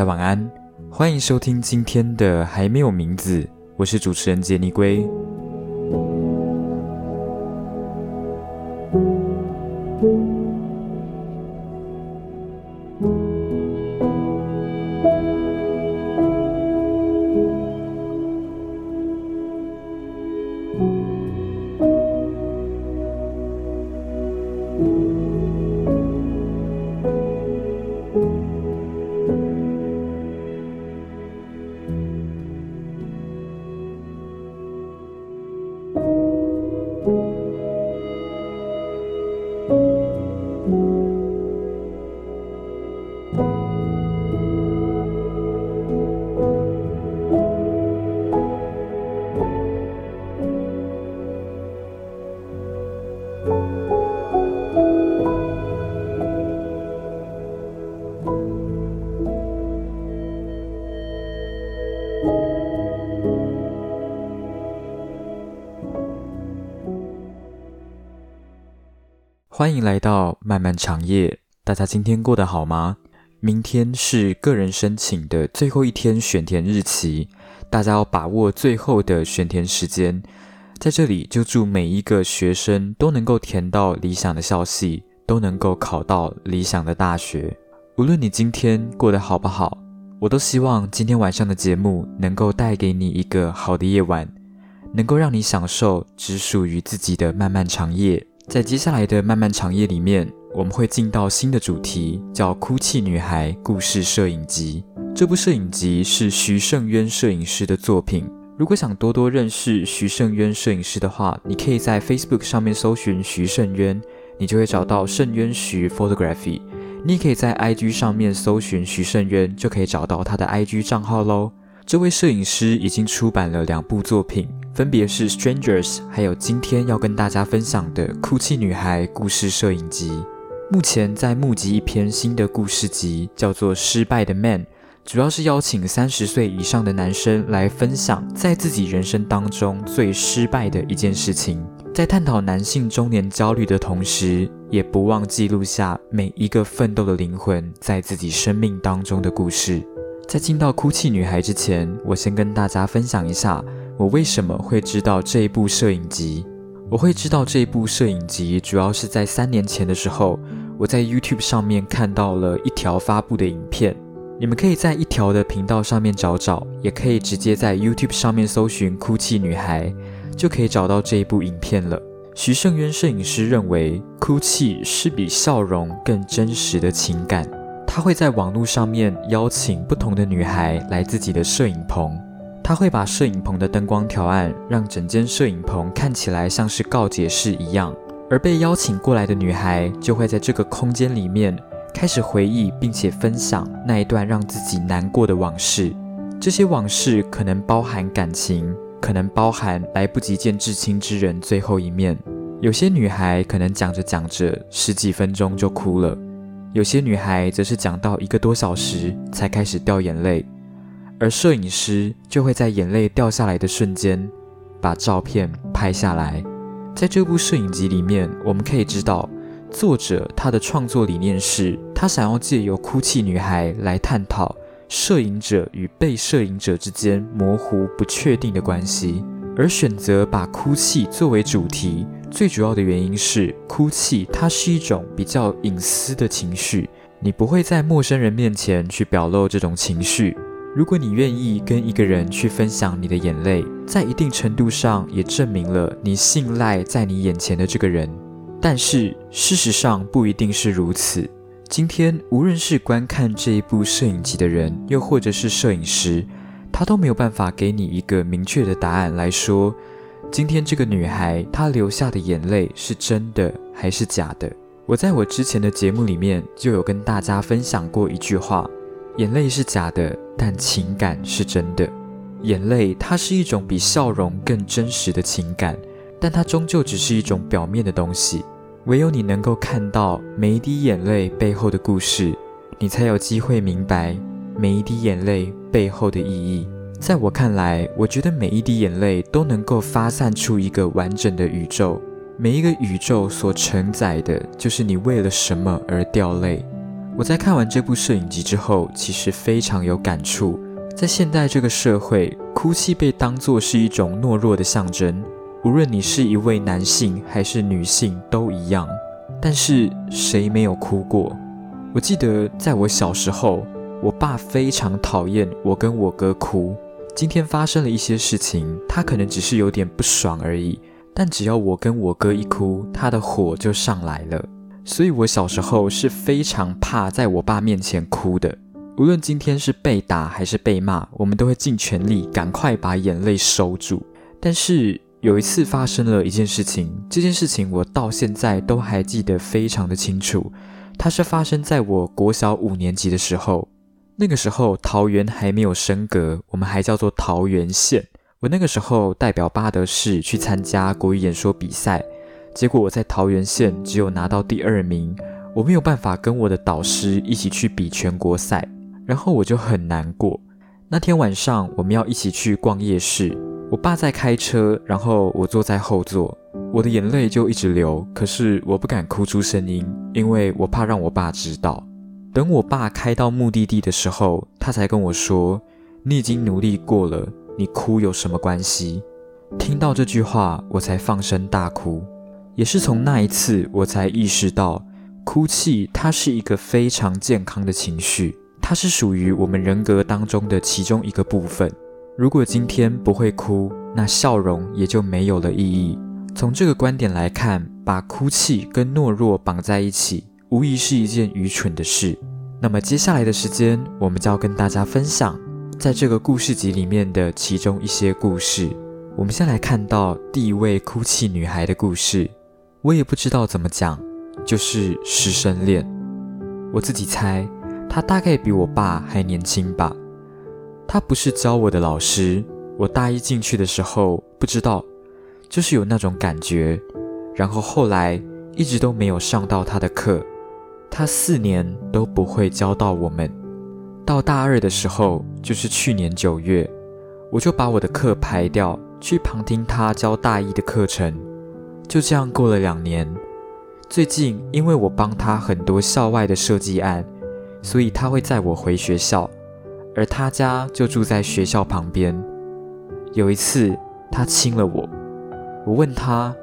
家晚安，欢迎收听今天的还没有名字，我是主持人杰尼龟。欢迎来到漫漫长夜，大家今天过得好吗？明天是个人申请的最后一天选填日期，大家要把握最后的选填时间。在这里就祝每一个学生都能够填到理想的校系，都能够考到理想的大学。无论你今天过得好不好，我都希望今天晚上的节目能够带给你一个好的夜晚，能够让你享受只属于自己的漫漫长夜。在接下来的漫漫长夜里面，我们会进到新的主题，叫《哭泣女孩故事摄影集》。这部摄影集是徐胜渊摄影师的作品。如果想多多认识徐胜渊摄影师的话，你可以在 Facebook 上面搜寻徐胜渊，你就会找到胜渊徐 Photography。你也可以在 IG 上面搜寻徐胜渊，就可以找到他的 IG 账号喽。这位摄影师已经出版了两部作品。分别是《Strangers》，还有今天要跟大家分享的《哭泣女孩故事摄影集》。目前在募集一篇新的故事集，叫做《失败的 Man》，主要是邀请三十岁以上的男生来分享在自己人生当中最失败的一件事情，在探讨男性中年焦虑的同时，也不忘记录下每一个奋斗的灵魂在自己生命当中的故事。在进到《哭泣女孩》之前，我先跟大家分享一下。我为什么会知道这一部摄影集？我会知道这一部摄影集，主要是在三年前的时候，我在 YouTube 上面看到了一条发布的影片。你们可以在一条的频道上面找找，也可以直接在 YouTube 上面搜寻“哭泣女孩”，就可以找到这一部影片了。徐胜渊摄影师认为，哭泣是比笑容更真实的情感。他会在网络上面邀请不同的女孩来自己的摄影棚。他会把摄影棚的灯光调暗，让整间摄影棚看起来像是告解室一样。而被邀请过来的女孩就会在这个空间里面开始回忆，并且分享那一段让自己难过的往事。这些往事可能包含感情，可能包含来不及见至亲之人最后一面。有些女孩可能讲着讲着十几分钟就哭了，有些女孩则是讲到一个多小时才开始掉眼泪。而摄影师就会在眼泪掉下来的瞬间，把照片拍下来。在这部摄影集里面，我们可以知道，作者他的创作理念是，他想要借由哭泣女孩来探讨摄影者与被摄影者之间模糊不确定的关系。而选择把哭泣作为主题，最主要的原因是，哭泣它是一种比较隐私的情绪，你不会在陌生人面前去表露这种情绪。如果你愿意跟一个人去分享你的眼泪，在一定程度上也证明了你信赖在你眼前的这个人。但是事实上不一定是如此。今天无论是观看这一部摄影集的人，又或者是摄影师，他都没有办法给你一个明确的答案来说，今天这个女孩她流下的眼泪是真的还是假的。我在我之前的节目里面就有跟大家分享过一句话。眼泪是假的，但情感是真的。眼泪它是一种比笑容更真实的情感，但它终究只是一种表面的东西。唯有你能够看到每一滴眼泪背后的故事，你才有机会明白每一滴眼泪背后的意义。在我看来，我觉得每一滴眼泪都能够发散出一个完整的宇宙。每一个宇宙所承载的，就是你为了什么而掉泪。我在看完这部摄影集之后，其实非常有感触。在现代这个社会，哭泣被当作是一种懦弱的象征，无论你是一位男性还是女性都一样。但是谁没有哭过？我记得在我小时候，我爸非常讨厌我跟我哥哭。今天发生了一些事情，他可能只是有点不爽而已，但只要我跟我哥一哭，他的火就上来了。所以我小时候是非常怕在我爸面前哭的。无论今天是被打还是被骂，我们都会尽全力赶快把眼泪收住。但是有一次发生了一件事情，这件事情我到现在都还记得非常的清楚。它是发生在我国小五年级的时候，那个时候桃园还没有升格，我们还叫做桃园县。我那个时候代表巴德市去参加国语演说比赛，结果我在桃园县只有拿到第二名，我没有办法跟我的导师一起去比全国赛。然后我就很难过。那天晚上我们要一起去逛夜市，我爸在开车，然后我坐在后座，我的眼泪就一直流。可是我不敢哭出声音，因为我怕让我爸知道。等我爸开到目的地的时候，他才跟我说：“你已经努力过了，你哭有什么关系？”听到这句话，我才放声大哭。也是从那一次，我才意识到，哭泣它是一个非常健康的情绪。它是属于我们人格当中的其中一个部分。如果今天不会哭，那笑容也就没有了意义。从这个观点来看，把哭泣跟懦弱绑在一起，无疑是一件愚蠢的事。那么接下来的时间，我们就要跟大家分享在这个故事集里面的其中一些故事。我们先来看到第一位哭泣女孩的故事。我也不知道怎么讲，就是师生恋。我自己猜。他大概比我爸还年轻吧。他不是教我的老师。我大一进去的时候不知道，就是有那种感觉。然后后来一直都没有上到他的课。他四年都不会教到我们。到大二的时候，就是去年九月，我就把我的课排掉，去旁听他教大一的课程。就这样过了两年。最近因为我帮他很多校外的设计案。所以他会载我回学校，而他家就住在学校旁边。有一次，他亲了我，我问他：“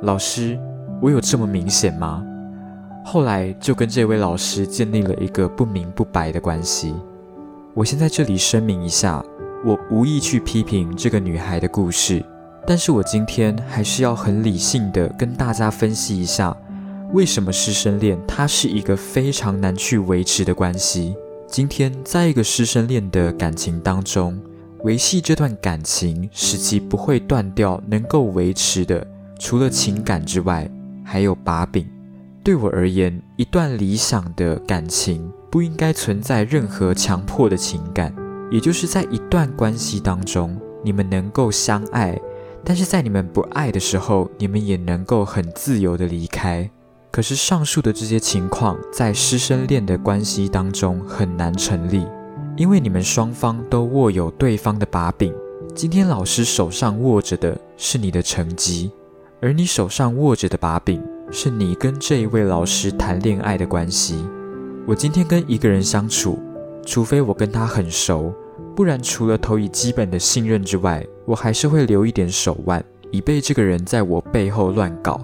老师，我有这么明显吗？”后来就跟这位老师建立了一个不明不白的关系。我先在这里声明一下，我无意去批评这个女孩的故事，但是我今天还是要很理性的跟大家分析一下。为什么师生恋它是一个非常难去维持的关系？今天在一个师生恋的感情当中，维系这段感情使其不会断掉，能够维持的，除了情感之外，还有把柄。对我而言，一段理想的感情不应该存在任何强迫的情感，也就是在一段关系当中，你们能够相爱，但是在你们不爱的时候，你们也能够很自由的离开。可是上述的这些情况在师生恋的关系当中很难成立，因为你们双方都握有对方的把柄。今天老师手上握着的是你的成绩，而你手上握着的把柄是你跟这一位老师谈恋爱的关系。我今天跟一个人相处，除非我跟他很熟，不然除了投以基本的信任之外，我还是会留一点手腕，以备这个人在我背后乱搞。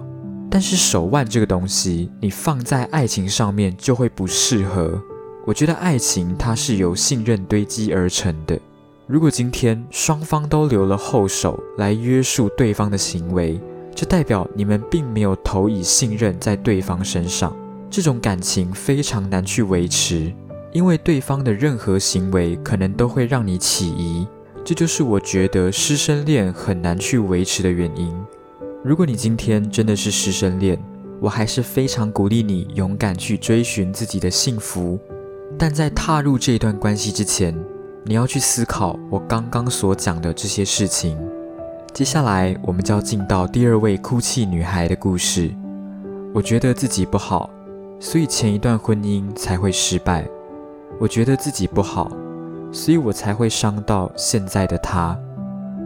但是手腕这个东西，你放在爱情上面就会不适合。我觉得爱情它是由信任堆积而成的。如果今天双方都留了后手来约束对方的行为，就代表你们并没有投以信任在对方身上。这种感情非常难去维持，因为对方的任何行为可能都会让你起疑。这就是我觉得师生恋很难去维持的原因。如果你今天真的是师生恋，我还是非常鼓励你勇敢去追寻自己的幸福。但在踏入这段关系之前，你要去思考我刚刚所讲的这些事情。接下来，我们就要进到第二位哭泣女孩的故事。我觉得自己不好，所以前一段婚姻才会失败。我觉得自己不好，所以我才会伤到现在的他。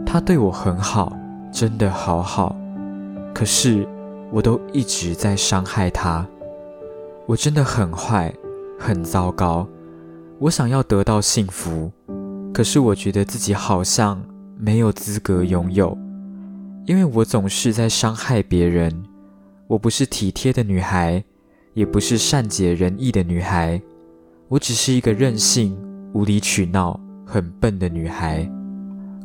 他对我很好，真的好好。可是，我都一直在伤害他。我真的很坏，很糟糕。我想要得到幸福，可是我觉得自己好像没有资格拥有，因为我总是在伤害别人。我不是体贴的女孩，也不是善解人意的女孩，我只是一个任性、无理取闹、很笨的女孩。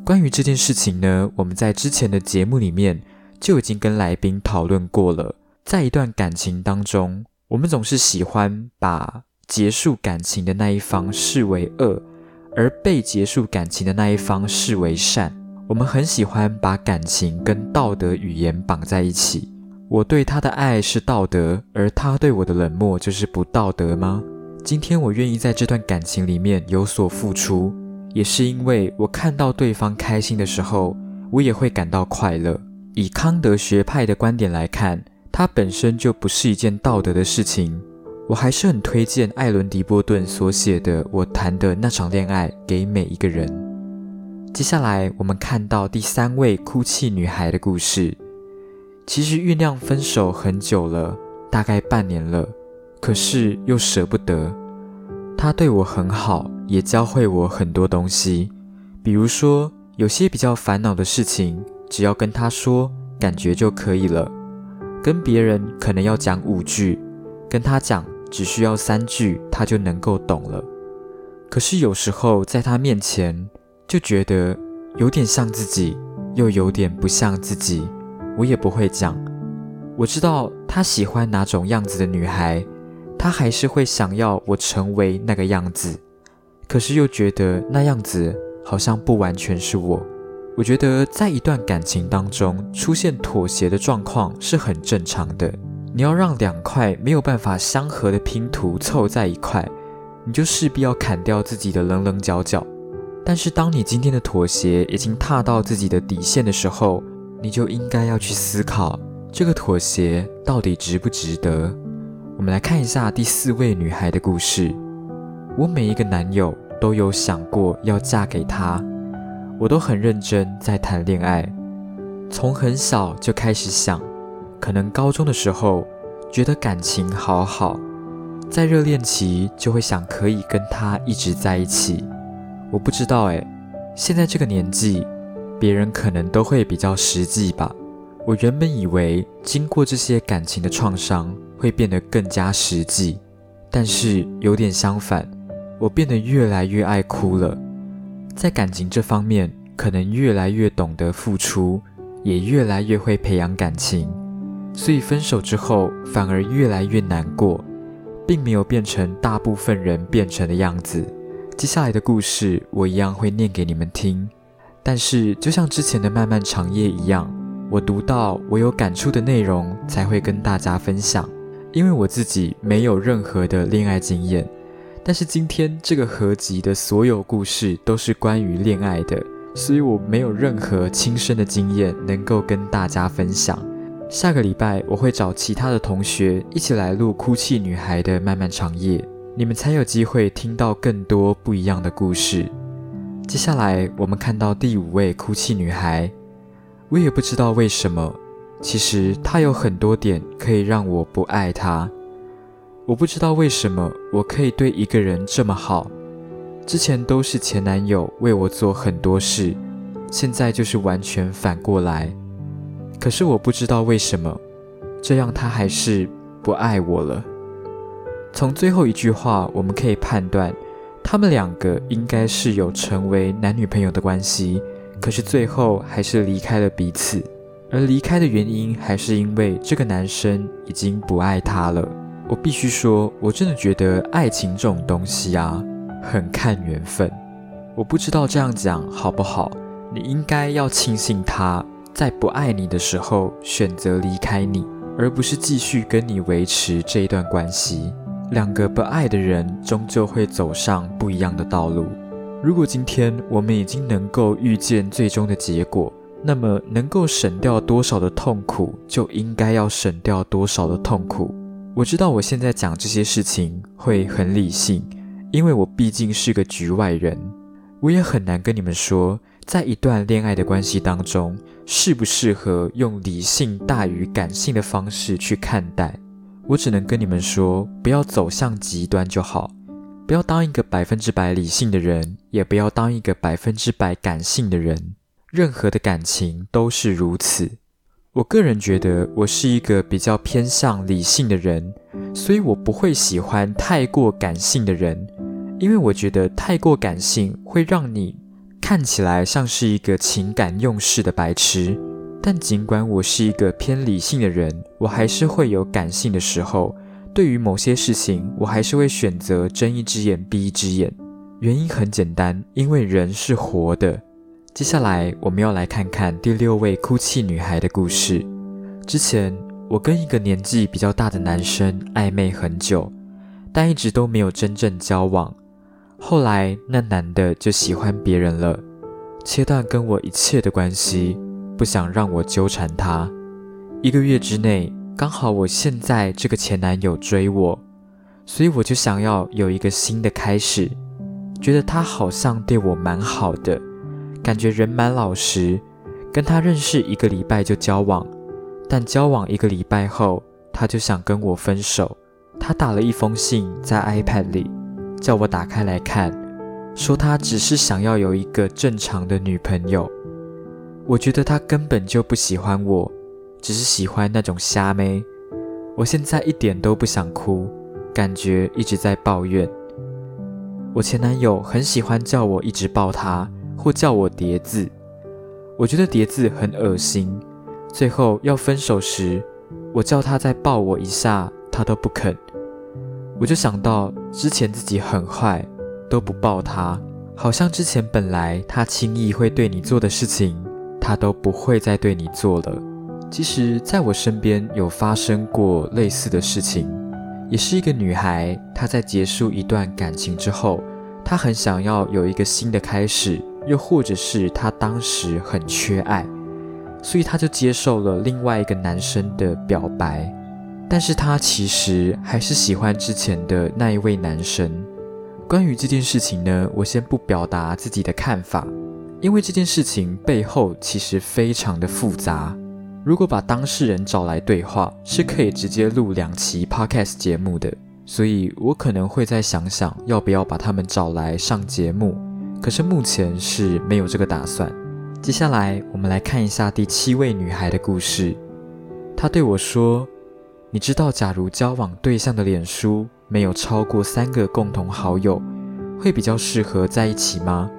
关于这件事情呢，我们在之前的节目里面就已经跟来宾讨论过了。在一段感情当中，我们总是喜欢把结束感情的那一方视为恶，而被结束感情的那一方视为善。我们很喜欢把感情跟道德语言绑在一起。我对他的爱是道德，而他对我的冷漠就是不道德吗？今天我愿意在这段感情里面有所付出，也是因为我看到对方开心的时候，我也会感到快乐。以康德学派的观点来看，它本身就不是一件道德的事情。我还是很推荐艾伦·迪波顿所写的《我谈的那场恋爱》给每一个人。接下来，我们看到第三位哭泣女孩的故事。其实酝酿分手很久了，大概半年了，可是又舍不得。他对我很好，也教会我很多东西。比如说，有些比较烦恼的事情，只要跟他说，感觉就可以了。跟别人可能要讲五句，跟他讲只需要三句，他就能够懂了。可是有时候在他面前，就觉得有点像自己，又有点不像自己。我也不会讲，我知道他喜欢哪种样子的女孩，他还是会想要我成为那个样子，可是又觉得那样子好像不完全是我。我觉得在一段感情当中出现妥协的状况是很正常的。你要让两块没有办法相合的拼图凑在一块，你就势必要砍掉自己的棱棱角角。但是当你今天的妥协已经踏到自己的底线的时候，你就应该要去思考这个妥协到底值不值得。我们来看一下第四位女孩的故事。我每一个男友都有想过要嫁给他，我都很认真在谈恋爱，从很小就开始想，可能高中的时候觉得感情好好，在热恋期就会想可以跟他一直在一起。我不知道诶，现在这个年纪。别人可能都会比较实际吧。我原本以为经过这些感情的创伤会变得更加实际，但是有点相反，我变得越来越爱哭了。在感情这方面，可能越来越懂得付出，也越来越会培养感情，所以分手之后反而越来越难过，并没有变成大部分人变成的样子。接下来的故事，我一样会念给你们听。但是，就像之前的漫漫长夜一样，我读到我有感触的内容才会跟大家分享。因为我自己没有任何的恋爱经验，但是今天这个合集的所有故事都是关于恋爱的，所以我没有任何亲身的经验能够跟大家分享。下个礼拜我会找其他的同学一起来录《哭泣女孩的漫漫长夜》，你们才有机会听到更多不一样的故事。接下来，我们看到第五位哭泣女孩。我也不知道为什么，其实他有很多点可以让我不爱他。我不知道为什么我可以对一个人这么好，之前都是前男友为我做很多事，现在就是完全反过来。可是我不知道为什么，这样他还是不爱我了。从最后一句话，我们可以判断。他们两个应该是有成为男女朋友的关系，可是最后还是离开了彼此。而离开的原因还是因为这个男生已经不爱她了。我必须说，我真的觉得爱情这种东西啊，很看缘分。我不知道这样讲好不好。你应该要庆幸他在不爱你的时候选择离开你，而不是继续跟你维持这一段关系。两个不爱的人终究会走上不一样的道路。如果今天我们已经能够预见最终的结果，那么能够省掉多少的痛苦，就应该要省掉多少的痛苦。我知道我现在讲这些事情会很理性，因为我毕竟是个局外人，我也很难跟你们说，在一段恋爱的关系当中，适不适合用理性大于感性的方式去看待。我只能跟你们说，不要走向极端就好，不要当一个百分之百理性的人，也不要当一个百分之百感性的人。任何的感情都是如此。我个人觉得，我是一个比较偏向理性的人，所以我不会喜欢太过感性的人，因为我觉得太过感性会让你看起来像是一个情感用事的白痴。但尽管我是一个偏理性的人，我还是会有感性的时候。对于某些事情，我还是会选择睁一只眼闭一只眼。原因很简单，因为人是活的。接下来，我们要来看看第六位哭泣女孩的故事。之前，我跟一个年纪比较大的男生暧昧很久，但一直都没有真正交往。后来，那男的就喜欢别人了，切断跟我一切的关系。不想让我纠缠他。一个月之内，刚好我现在这个前男友追我，所以我就想要有一个新的开始。觉得他好像对我蛮好的，感觉人蛮老实。跟他认识一个礼拜就交往，但交往一个礼拜后，他就想跟我分手。他打了一封信在 iPad 里，叫我打开来看，说他只是想要有一个正常的女朋友。我觉得他根本就不喜欢我，只是喜欢那种虾妹。我现在一点都不想哭，感觉一直在抱怨。我前男友很喜欢叫我一直抱他，或叫我叠字。我觉得叠字很恶心。最后要分手时，我叫他再抱我一下，他都不肯。我就想到之前自己很坏，都不抱他，好像之前本来他轻易会对你做的事情。他都不会再对你做了。其实，在我身边有发生过类似的事情，也是一个女孩。她在结束一段感情之后，她很想要有一个新的开始，又或者是她当时很缺爱，所以她就接受了另外一个男生的表白。但是她其实还是喜欢之前的那一位男生。关于这件事情呢，我先不表达自己的看法。因为这件事情背后其实非常的复杂，如果把当事人找来对话，是可以直接录两期 podcast 节目的，所以我可能会再想想要不要把他们找来上节目，可是目前是没有这个打算。接下来我们来看一下第七位女孩的故事，她对我说：“你知道，假如交往对象的脸书没有超过三个共同好友，会比较适合在一起吗？”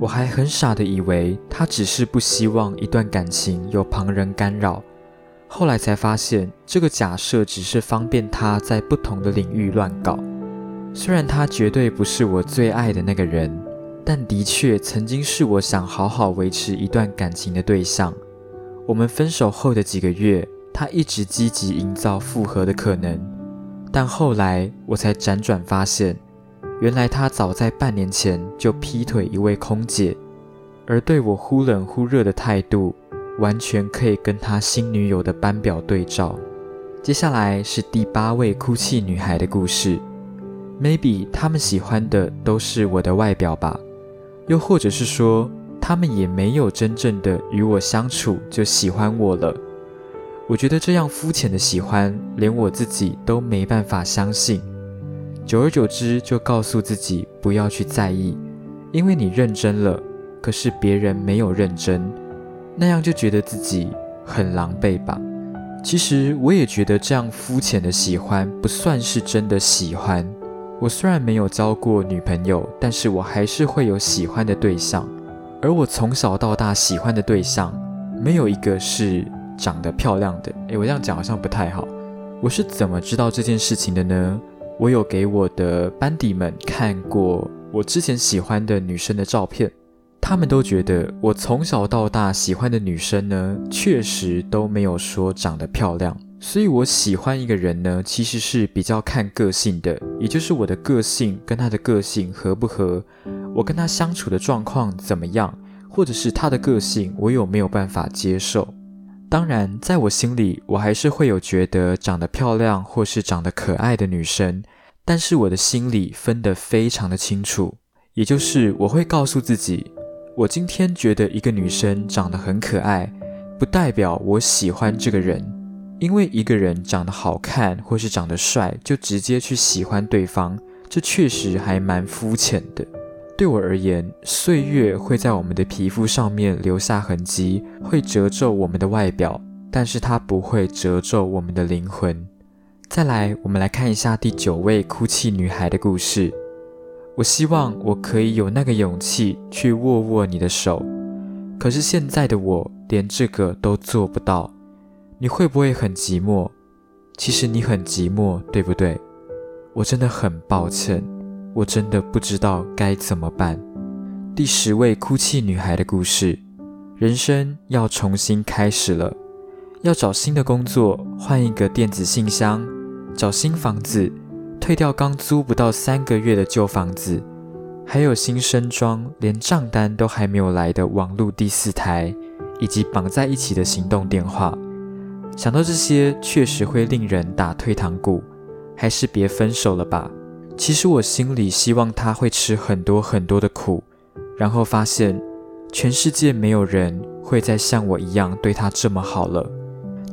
我还很傻的以为他只是不希望一段感情有旁人干扰，后来才发现这个假设只是方便他在不同的领域乱搞。虽然他绝对不是我最爱的那个人，但的确曾经是我想好好维持一段感情的对象。我们分手后的几个月，他一直积极营造复合的可能，但后来我才辗转发现。原来他早在半年前就劈腿一位空姐，而对我忽冷忽热的态度，完全可以跟他新女友的班表对照。接下来是第八位哭泣女孩的故事。Maybe 他们喜欢的都是我的外表吧，又或者是说，他们也没有真正的与我相处就喜欢我了。我觉得这样肤浅的喜欢，连我自己都没办法相信。久而久之，就告诉自己不要去在意，因为你认真了，可是别人没有认真，那样就觉得自己很狼狈吧。其实我也觉得这样肤浅的喜欢不算是真的喜欢。我虽然没有交过女朋友，但是我还是会有喜欢的对象，而我从小到大喜欢的对象，没有一个是长得漂亮的。诶，我这样讲好像不太好。我是怎么知道这件事情的呢？我有给我的班底们看过我之前喜欢的女生的照片，他们都觉得我从小到大喜欢的女生呢，确实都没有说长得漂亮。所以我喜欢一个人呢，其实是比较看个性的，也就是我的个性跟他的个性合不合，我跟他相处的状况怎么样，或者是他的个性我有没有办法接受。当然，在我心里，我还是会有觉得长得漂亮或是长得可爱的女生，但是我的心里分得非常的清楚，也就是我会告诉自己，我今天觉得一个女生长得很可爱，不代表我喜欢这个人，因为一个人长得好看或是长得帅，就直接去喜欢对方，这确实还蛮肤浅的。对我而言，岁月会在我们的皮肤上面留下痕迹，会褶皱我们的外表，但是它不会褶皱我们的灵魂。再来，我们来看一下第九位哭泣女孩的故事。我希望我可以有那个勇气去握握你的手，可是现在的我连这个都做不到。你会不会很寂寞？其实你很寂寞，对不对？我真的很抱歉，我真的不知道该怎么办。第十位哭泣女孩的故事：人生要重新开始了，要找新的工作，换一个电子信箱，找新房子，退掉刚租不到三个月的旧房子，还有新升装，连账单都还没有来的网络第四台，以及绑在一起的行动电话。想到这些，确实会令人打退堂鼓，还是别分手了吧。其实我心里希望他会吃很多很多的苦，然后发现全世界没有人会再像我一样对他这么好了。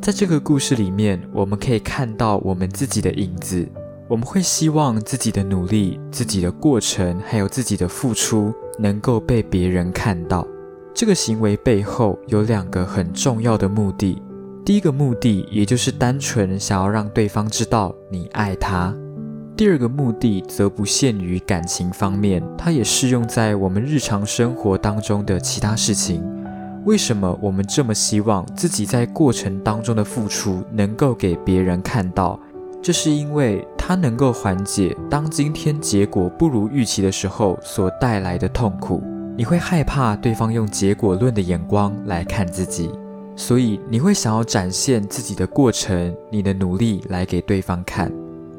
在这个故事里面，我们可以看到我们自己的影子。我们会希望自己的努力、自己的过程，还有自己的付出，能够被别人看到。这个行为背后有两个很重要的目的。第一个目的，也就是单纯想要让对方知道你爱他；第二个目的，则不限于感情方面，它也适用在我们日常生活当中的其他事情。为什么我们这么希望自己在过程当中的付出能够给别人看到？这是因为它能够缓解当今天结果不如预期的时候所带来的痛苦。你会害怕对方用结果论的眼光来看自己。所以你会想要展现自己的过程，你的努力来给对方看。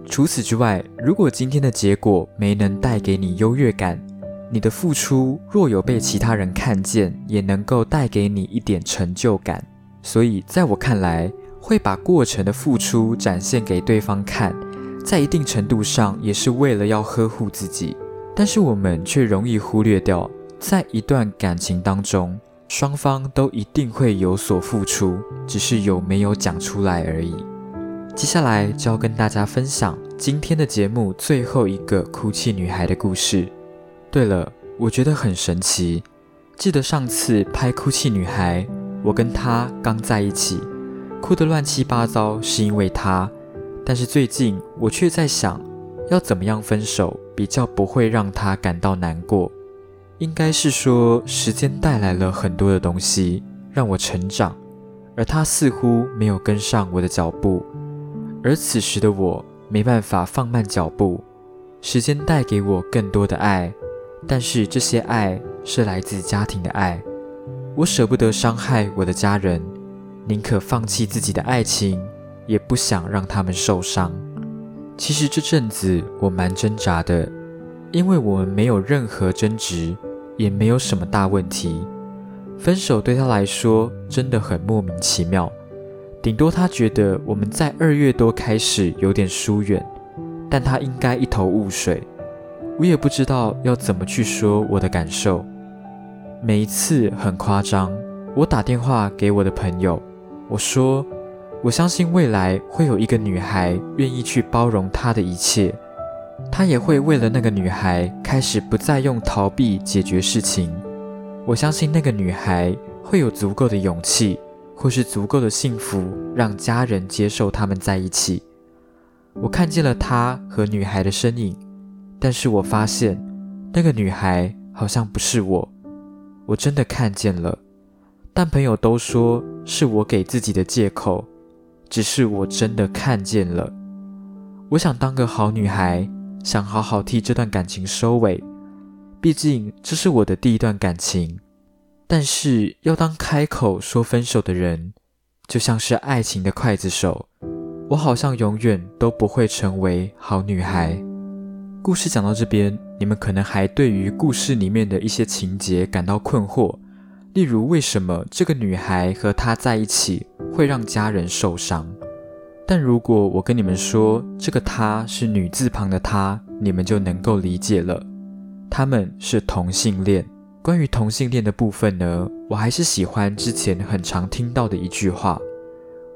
除此之外，如果今天的结果没能带给你优越感，你的付出若有被其他人看见，也能够带给你一点成就感。所以在我看来，会把过程的付出展现给对方看，在一定程度上也是为了要呵护自己。但是我们却容易忽略掉，在一段感情当中。双方都一定会有所付出，只是有没有讲出来而已。接下来就要跟大家分享今天的节目最后一个哭泣女孩的故事。对了，我觉得很神奇。记得上次拍哭泣女孩，我跟她刚在一起，哭得乱七八糟，是因为她。但是最近我却在想，要怎么样分手比较不会让她感到难过。应该是说，时间带来了很多的东西让我成长，而他似乎没有跟上我的脚步。而此时的我没办法放慢脚步。时间带给我更多的爱，但是这些爱是来自家庭的爱。我舍不得伤害我的家人，宁可放弃自己的爱情，也不想让他们受伤。其实这阵子我蛮挣扎的，因为我们没有任何争执。也没有什么大问题，分手对他来说真的很莫名其妙。顶多他觉得我们在二月多开始有点疏远，但他应该一头雾水。我也不知道要怎么去说我的感受。每一次很夸张，我打电话给我的朋友，我说我相信未来会有一个女孩愿意去包容他的一切。他也会为了那个女孩开始不再用逃避解决事情。我相信那个女孩会有足够的勇气，或是足够的幸福，让家人接受他们在一起。我看见了他和女孩的身影，但是我发现那个女孩好像不是我。我真的看见了，但朋友都说是我给自己的借口，只是我真的看见了。我想当个好女孩。想好好替这段感情收尾，毕竟这是我的第一段感情。但是要当开口说分手的人，就像是爱情的刽子手，我好像永远都不会成为好女孩。故事讲到这边，你们可能还对于故事里面的一些情节感到困惑，例如为什么这个女孩和他在一起会让家人受伤？但如果我跟你们说这个他是女字旁的他，你们就能够理解了。他们是同性恋。关于同性恋的部分呢，我还是喜欢之前很常听到的一句话：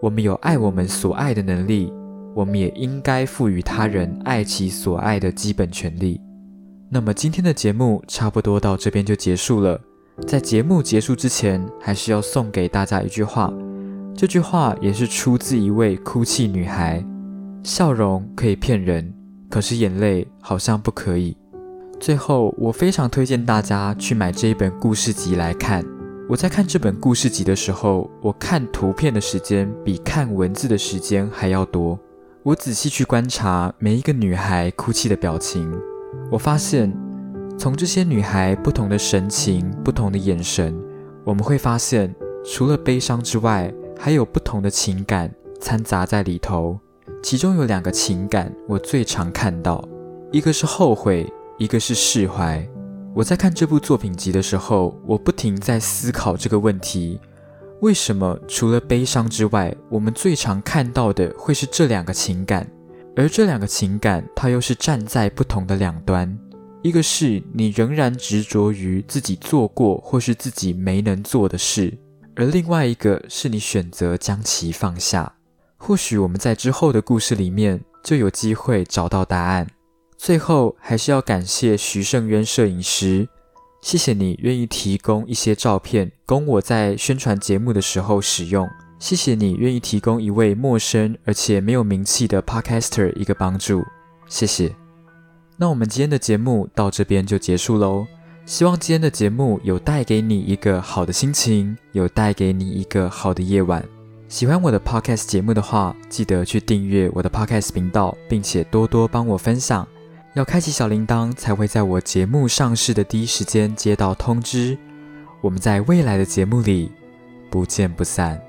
我们有爱我们所爱的能力，我们也应该赋予他人爱其所爱的基本权利。那么今天的节目差不多到这边就结束了。在节目结束之前，还是要送给大家一句话。这句话也是出自一位哭泣女孩：笑容可以骗人，可是眼泪好像不可以。最后，我非常推荐大家去买这一本故事集来看。我在看这本故事集的时候，我看图片的时间比看文字的时间还要多。我仔细去观察每一个女孩哭泣的表情，我发现。从这些女孩不同的神情、不同的眼神，我们会发现，除了悲伤之外，还有不同的情感掺杂在里头。其中有两个情感我最常看到，一个是后悔，一个是释怀。我在看这部作品集的时候，我不停在思考这个问题：为什么除了悲伤之外，我们最常看到的会是这两个情感？而这两个情感，它又是站在不同的两端。一个是你仍然执着于自己做过或是自己没能做的事，而另外一个是你选择将其放下。或许我们在之后的故事里面就有机会找到答案。最后还是要感谢徐胜渊摄影师，谢谢你愿意提供一些照片供我在宣传节目的时候使用。谢谢你愿意提供一位陌生而且没有名气的 Podcaster 一个帮助。谢谢。那我们今天的节目到这边就结束喽。希望今天的节目有带给你一个好的心情，有带给你一个好的夜晚。喜欢我的 podcast 节目的话，记得去订阅我的 podcast 频道，并且多多帮我分享。要开启小铃铛，才会在我节目上市的第一时间接到通知。我们在未来的节目里不见不散。